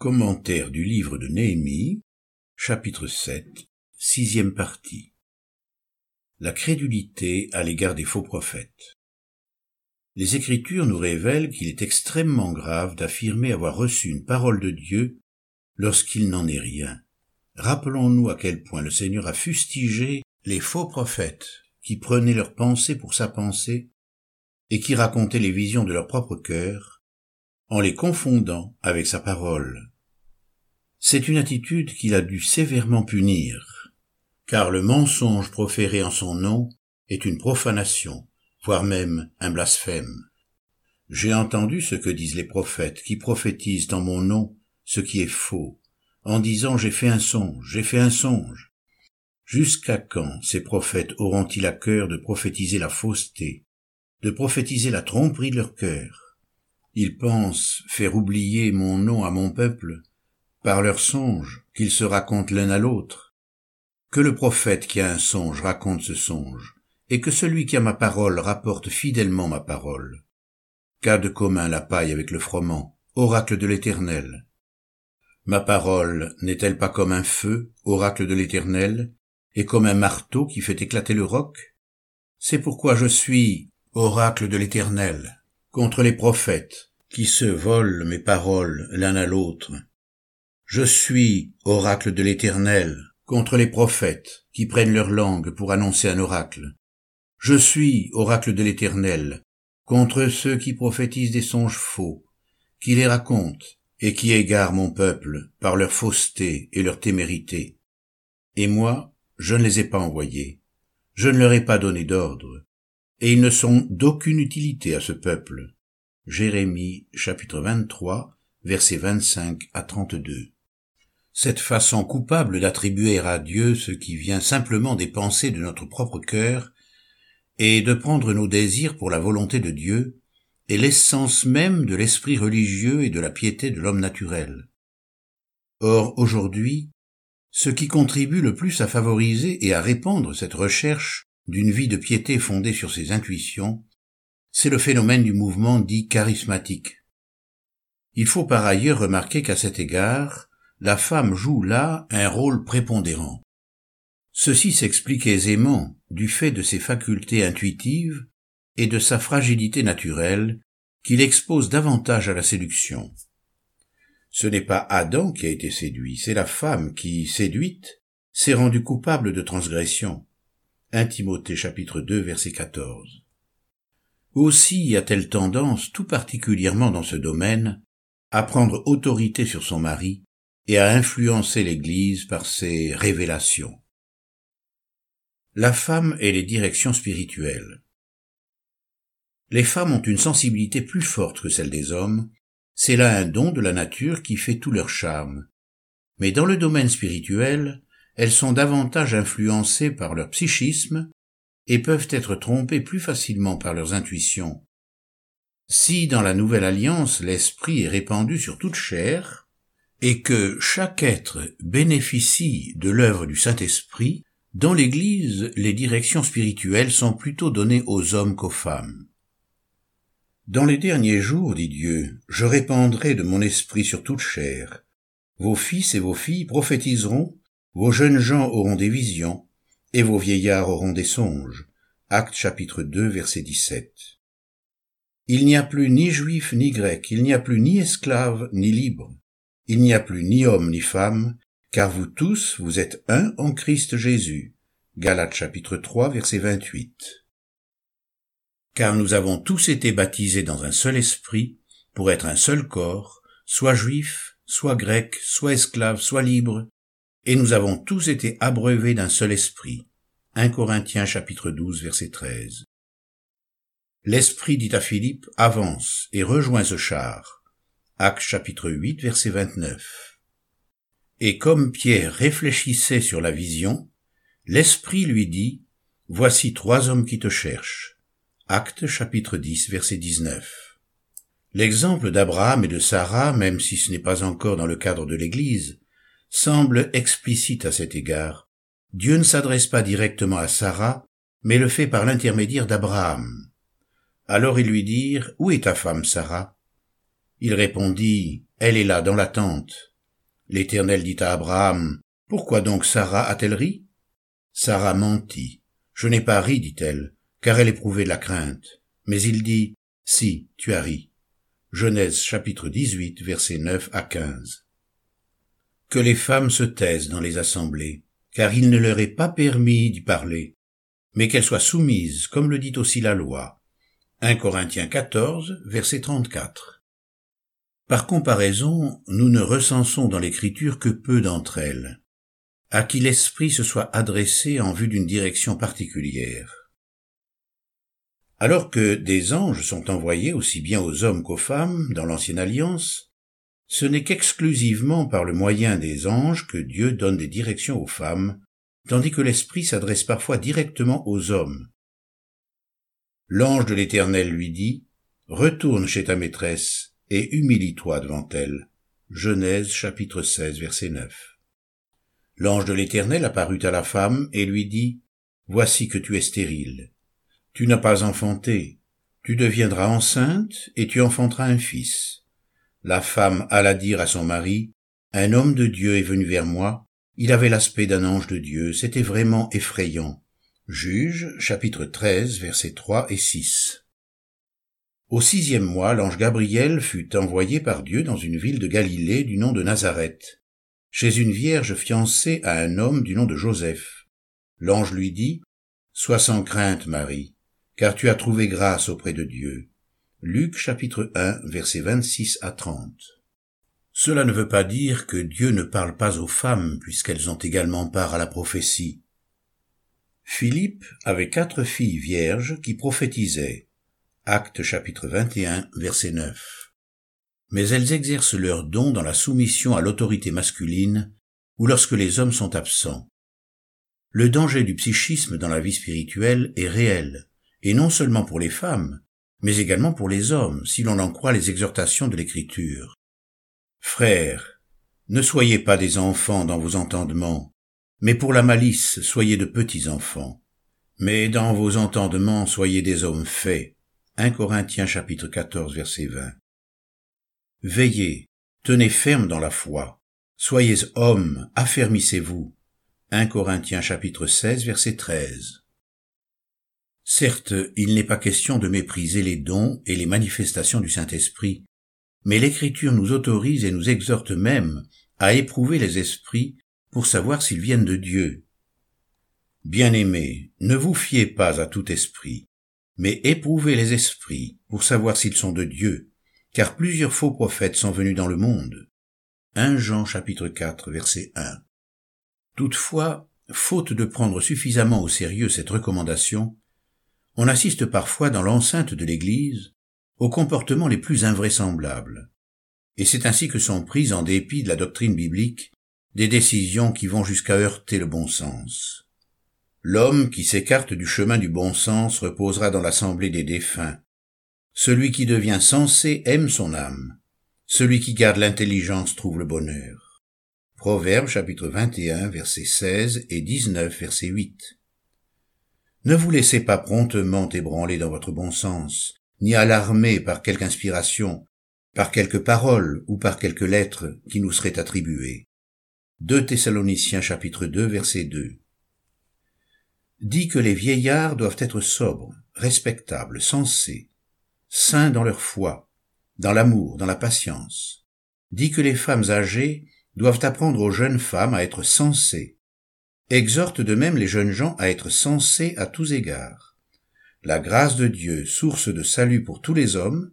Commentaire du livre de Néhémie, chapitre 7, sixième partie. La crédulité à l'égard des faux prophètes. Les Écritures nous révèlent qu'il est extrêmement grave d'affirmer avoir reçu une parole de Dieu lorsqu'il n'en est rien. Rappelons-nous à quel point le Seigneur a fustigé les faux prophètes qui prenaient leur pensée pour sa pensée et qui racontaient les visions de leur propre cœur en les confondant avec sa parole. C'est une attitude qu'il a dû sévèrement punir, car le mensonge proféré en son nom est une profanation, voire même un blasphème. J'ai entendu ce que disent les prophètes qui prophétisent en mon nom ce qui est faux, en disant j'ai fait un songe, j'ai fait un songe. Jusqu'à quand ces prophètes auront-ils à cœur de prophétiser la fausseté, de prophétiser la tromperie de leur cœur? Ils pensent faire oublier mon nom à mon peuple, par leurs songes qu'ils se racontent l'un à l'autre. Que le prophète qui a un songe raconte ce songe, et que celui qui a ma parole rapporte fidèlement ma parole. Qu'a de commun la paille avec le froment, oracle de l'Éternel Ma parole n'est-elle pas comme un feu, oracle de l'Éternel, et comme un marteau qui fait éclater le roc? C'est pourquoi je suis, oracle de l'Éternel, contre les prophètes, qui se volent mes paroles l'un à l'autre, je suis, oracle de l'Éternel, contre les prophètes qui prennent leur langue pour annoncer un oracle. Je suis, oracle de l'Éternel, contre ceux qui prophétisent des songes faux, qui les racontent, et qui égarent mon peuple par leur fausseté et leur témérité. Et moi, je ne les ai pas envoyés, je ne leur ai pas donné d'ordre, et ils ne sont d'aucune utilité à ce peuple. Jérémie chapitre 23 versets 25 à 32 cette façon coupable d'attribuer à Dieu ce qui vient simplement des pensées de notre propre cœur, et de prendre nos désirs pour la volonté de Dieu, est l'essence même de l'esprit religieux et de la piété de l'homme naturel. Or, aujourd'hui, ce qui contribue le plus à favoriser et à répandre cette recherche d'une vie de piété fondée sur ses intuitions, c'est le phénomène du mouvement dit charismatique. Il faut par ailleurs remarquer qu'à cet égard, la femme joue là un rôle prépondérant. Ceci s'explique aisément du fait de ses facultés intuitives et de sa fragilité naturelle qui l'expose davantage à la séduction. Ce n'est pas Adam qui a été séduit, c'est la femme qui, séduite, s'est rendue coupable de transgression. 1 Timothée chapitre 2 verset 14. Aussi a-t-elle tendance, tout particulièrement dans ce domaine, à prendre autorité sur son mari et à influencer l'Église par ses révélations. La femme et les directions spirituelles. Les femmes ont une sensibilité plus forte que celle des hommes, c'est là un don de la nature qui fait tout leur charme. Mais dans le domaine spirituel, elles sont davantage influencées par leur psychisme et peuvent être trompées plus facilement par leurs intuitions. Si dans la nouvelle alliance l'esprit est répandu sur toute chair, et que chaque être bénéficie de l'œuvre du Saint-Esprit, dans l'Église, les directions spirituelles sont plutôt données aux hommes qu'aux femmes. Dans les derniers jours, dit Dieu, je répandrai de mon esprit sur toute chair. Vos fils et vos filles prophétiseront, vos jeunes gens auront des visions, et vos vieillards auront des songes. Acte chapitre 2 verset 17. Il n'y a plus ni juif ni grec, il n'y a plus ni esclave ni libre il n'y a plus ni homme ni femme, car vous tous, vous êtes un en Christ Jésus. Galates chapitre 3 verset 28. Car nous avons tous été baptisés dans un seul esprit, pour être un seul corps, soit juif, soit grec, soit esclave, soit libre, et nous avons tous été abreuvés d'un seul esprit. 1 Corinthiens chapitre 12 verset 13. L'esprit dit à Philippe, avance et rejoins ce char. Acte chapitre 8 verset 29. Et comme Pierre réfléchissait sur la vision, l'Esprit lui dit, Voici trois hommes qui te cherchent. Acte chapitre 10 verset 19. L'exemple d'Abraham et de Sarah, même si ce n'est pas encore dans le cadre de l'Église, semble explicite à cet égard. Dieu ne s'adresse pas directement à Sarah, mais le fait par l'intermédiaire d'Abraham. Alors ils lui dirent, Où est ta femme Sarah? Il répondit, Elle est là dans la tente. L'Éternel dit à Abraham, Pourquoi donc Sarah a-t-elle ri? Sarah mentit. Je n'ai pas ri, dit-elle, car elle éprouvait de la crainte. Mais il dit, Si, tu as ri. Genèse chapitre 18, versets 9 à 15. Que les femmes se taisent dans les assemblées, car il ne leur est pas permis d'y parler, mais qu'elles soient soumises, comme le dit aussi la loi. 1 Corinthiens 14, verset 34. Par comparaison, nous ne recensons dans l'écriture que peu d'entre elles, à qui l'Esprit se soit adressé en vue d'une direction particulière. Alors que des anges sont envoyés aussi bien aux hommes qu'aux femmes dans l'ancienne alliance, ce n'est qu'exclusivement par le moyen des anges que Dieu donne des directions aux femmes, tandis que l'Esprit s'adresse parfois directement aux hommes. L'ange de l'Éternel lui dit, Retourne chez ta maîtresse et humilie-toi devant elle. Genèse chapitre 16 verset 9. L'ange de l'Éternel apparut à la femme et lui dit, Voici que tu es stérile tu n'as pas enfanté, tu deviendras enceinte et tu enfanteras un fils. La femme alla dire à son mari, Un homme de Dieu est venu vers moi, il avait l'aspect d'un ange de Dieu, c'était vraiment effrayant. Juge, chapitre 13, versets 3 et 6. Au sixième mois, l'ange Gabriel fut envoyé par Dieu dans une ville de Galilée du nom de Nazareth, chez une vierge fiancée à un homme du nom de Joseph. L'ange lui dit, Sois sans crainte, Marie, car tu as trouvé grâce auprès de Dieu. Luc chapitre 1 versets 26 à 30. Cela ne veut pas dire que Dieu ne parle pas aux femmes puisqu'elles ont également part à la prophétie. Philippe avait quatre filles vierges qui prophétisaient. Acte chapitre 21 verset 9. Mais elles exercent leur don dans la soumission à l'autorité masculine ou lorsque les hommes sont absents. Le danger du psychisme dans la vie spirituelle est réel et non seulement pour les femmes, mais également pour les hommes, si l'on en croit les exhortations de l'Écriture. Frères, ne soyez pas des enfants dans vos entendements, mais pour la malice soyez de petits enfants. Mais dans vos entendements soyez des hommes faits. 1 Corinthiens chapitre 14 verset 20. Veillez, tenez ferme dans la foi. Soyez hommes, affermissez-vous. 1 Corinthiens chapitre 16 verset 13. Certes, il n'est pas question de mépriser les dons et les manifestations du Saint-Esprit, mais l'Écriture nous autorise et nous exhorte même à éprouver les esprits pour savoir s'ils viennent de Dieu. Bien-aimés, ne vous fiez pas à tout esprit, mais éprouvez les esprits pour savoir s'ils sont de Dieu, car plusieurs faux prophètes sont venus dans le monde. 1 Jean chapitre 4 verset 1. Toutefois, faute de prendre suffisamment au sérieux cette recommandation, on assiste parfois dans l'enceinte de l'Église aux comportements les plus invraisemblables. Et c'est ainsi que sont prises, en dépit de la doctrine biblique, des décisions qui vont jusqu'à heurter le bon sens. L'homme qui s'écarte du chemin du bon sens reposera dans l'assemblée des défunts. Celui qui devient sensé aime son âme. Celui qui garde l'intelligence trouve le bonheur. Proverbe chapitre 21 versets 16 et 19 verset 8. Ne vous laissez pas promptement ébranler dans votre bon sens, ni alarmer par quelque inspiration, par quelque parole ou par quelque lettre qui nous serait attribuée. 2 Thessaloniciens chapitre 2 verset 2 dit que les vieillards doivent être sobres, respectables, sensés, saints dans leur foi, dans l'amour, dans la patience. Dit que les femmes âgées doivent apprendre aux jeunes femmes à être sensées, exhorte de même les jeunes gens à être sensés à tous égards. La grâce de Dieu, source de salut pour tous les hommes,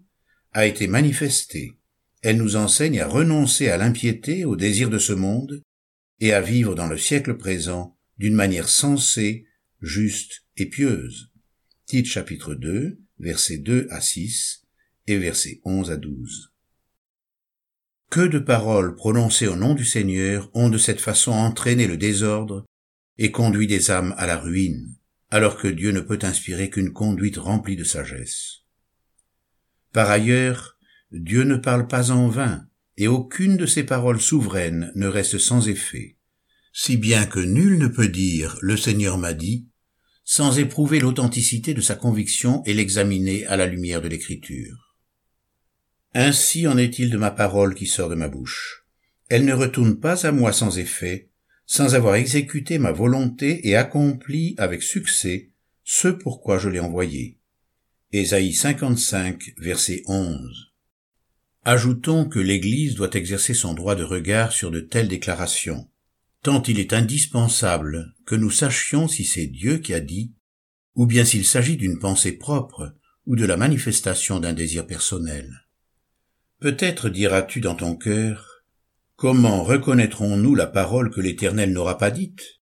a été manifestée. Elle nous enseigne à renoncer à l'impiété, au désir de ce monde, et à vivre dans le siècle présent d'une manière sensée, juste et pieuse. Tite chapitre 2, versets 2 à 6 et versets 11 à 12. Que de paroles prononcées au nom du Seigneur ont de cette façon entraîné le désordre et conduit des âmes à la ruine, alors que Dieu ne peut inspirer qu'une conduite remplie de sagesse. Par ailleurs, Dieu ne parle pas en vain, et aucune de ses paroles souveraines ne reste sans effet, si bien que nul ne peut dire Le Seigneur m'a dit, sans éprouver l'authenticité de sa conviction et l'examiner à la lumière de l'Écriture. Ainsi en est-il de ma parole qui sort de ma bouche. elle ne retourne pas à moi sans effet, sans avoir exécuté ma volonté et accompli avec succès ce pourquoi je l'ai envoyé. Ésaïe 55, verset 11. Ajoutons que l'Église doit exercer son droit de regard sur de telles déclarations, tant il est indispensable que nous sachions si c'est Dieu qui a dit, ou bien s'il s'agit d'une pensée propre ou de la manifestation d'un désir personnel. Peut-être diras-tu dans ton cœur, comment reconnaîtrons-nous la parole que l'Éternel n'aura pas dite?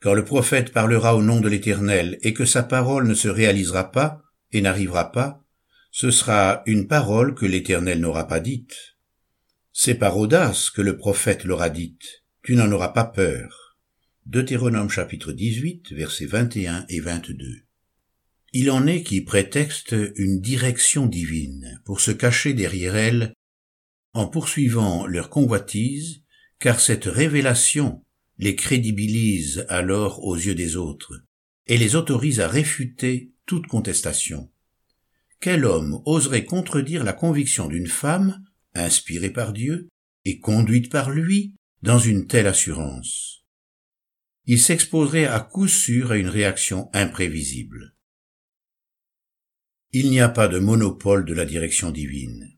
Quand le prophète parlera au nom de l'Éternel et que sa parole ne se réalisera pas et n'arrivera pas, ce sera une parole que l'Éternel n'aura pas dite. C'est par audace que le prophète l'aura dite, tu n'en auras pas peur. Deutéronome chapitre 18, versets 21 et 22. Il en est qui prétextent une direction divine pour se cacher derrière elle en poursuivant leur convoitise, car cette révélation les crédibilise alors aux yeux des autres et les autorise à réfuter toute contestation. Quel homme oserait contredire la conviction d'une femme, inspirée par Dieu et conduite par lui, dans une telle assurance Il s'exposerait à coup sûr à une réaction imprévisible il n'y a pas de monopole de la direction divine.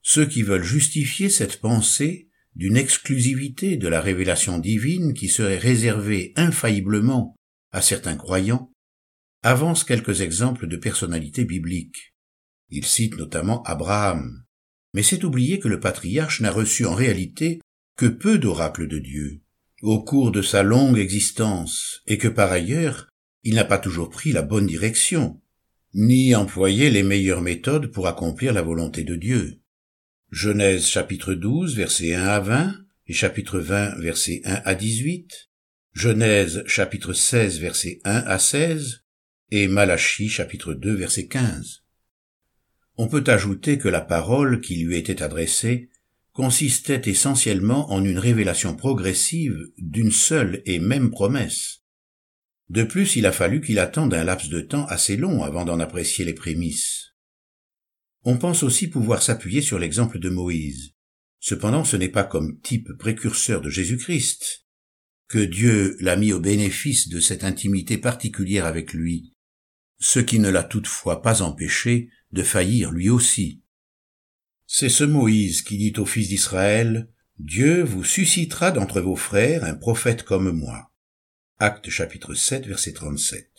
Ceux qui veulent justifier cette pensée d'une exclusivité de la révélation divine qui serait réservée infailliblement à certains croyants avancent quelques exemples de personnalités bibliques. Ils citent notamment Abraham, mais c'est oublier que le patriarche n'a reçu en réalité que peu d'oracles de Dieu au cours de sa longue existence, et que par ailleurs il n'a pas toujours pris la bonne direction, ni employer les meilleures méthodes pour accomplir la volonté de Dieu. Genèse chapitre 12 versets 1 à 20 et chapitre 20 versets 1 à 18, Genèse chapitre 16 versets 1 à 16 et Malachie chapitre 2 verset 15. On peut ajouter que la parole qui lui était adressée consistait essentiellement en une révélation progressive d'une seule et même promesse, de plus, il a fallu qu'il attende un laps de temps assez long avant d'en apprécier les prémices. On pense aussi pouvoir s'appuyer sur l'exemple de Moïse. Cependant, ce n'est pas comme type précurseur de Jésus-Christ que Dieu l'a mis au bénéfice de cette intimité particulière avec lui, ce qui ne l'a toutefois pas empêché de faillir lui aussi. C'est ce Moïse qui dit aux fils d'Israël, Dieu vous suscitera d'entre vos frères un prophète comme moi. Acte chapitre 7 verset 37.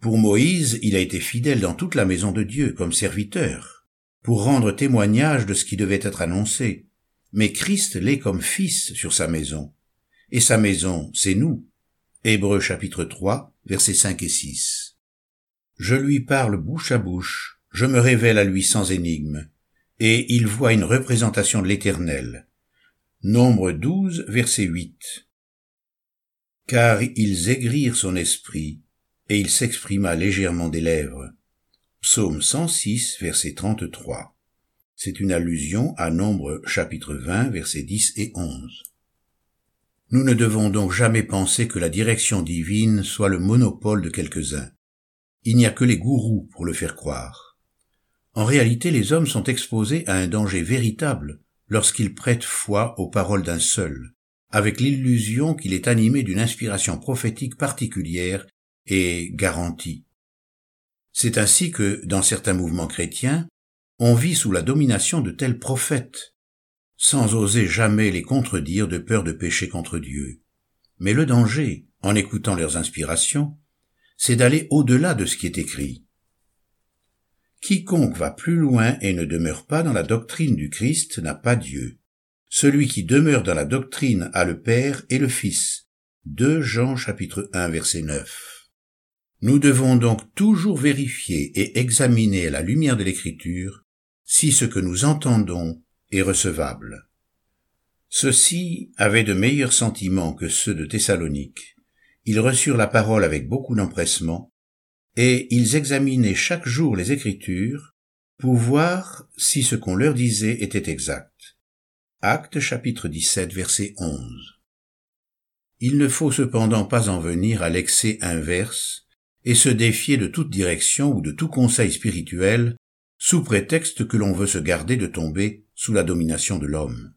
Pour Moïse, il a été fidèle dans toute la maison de Dieu comme serviteur, pour rendre témoignage de ce qui devait être annoncé. Mais Christ l'est comme fils sur sa maison. Et sa maison, c'est nous. Hébreux chapitre 3 versets 5 et 6. Je lui parle bouche à bouche, je me révèle à lui sans énigme, et il voit une représentation de l'éternel. Nombre 12 verset 8 car ils aigrirent son esprit, et il s'exprima légèrement des lèvres. Psaume 106, verset 33. C'est une allusion à Nombre chapitre 20, versets 10 et 11. Nous ne devons donc jamais penser que la direction divine soit le monopole de quelques-uns. Il n'y a que les gourous pour le faire croire. En réalité, les hommes sont exposés à un danger véritable lorsqu'ils prêtent foi aux paroles d'un seul, avec l'illusion qu'il est animé d'une inspiration prophétique particulière et garantie. C'est ainsi que, dans certains mouvements chrétiens, on vit sous la domination de tels prophètes, sans oser jamais les contredire de peur de pécher contre Dieu. Mais le danger, en écoutant leurs inspirations, c'est d'aller au-delà de ce qui est écrit. Quiconque va plus loin et ne demeure pas dans la doctrine du Christ n'a pas Dieu. Celui qui demeure dans la doctrine a le Père et le Fils. 2 Jean chapitre 1 verset 9. Nous devons donc toujours vérifier et examiner à la lumière de l'écriture si ce que nous entendons est recevable. Ceux-ci avaient de meilleurs sentiments que ceux de Thessalonique. Ils reçurent la parole avec beaucoup d'empressement, et ils examinaient chaque jour les Écritures pour voir si ce qu'on leur disait était exact. Acte chapitre 17 verset 11. Il ne faut cependant pas en venir à l'excès inverse et se défier de toute direction ou de tout conseil spirituel sous prétexte que l'on veut se garder de tomber sous la domination de l'homme.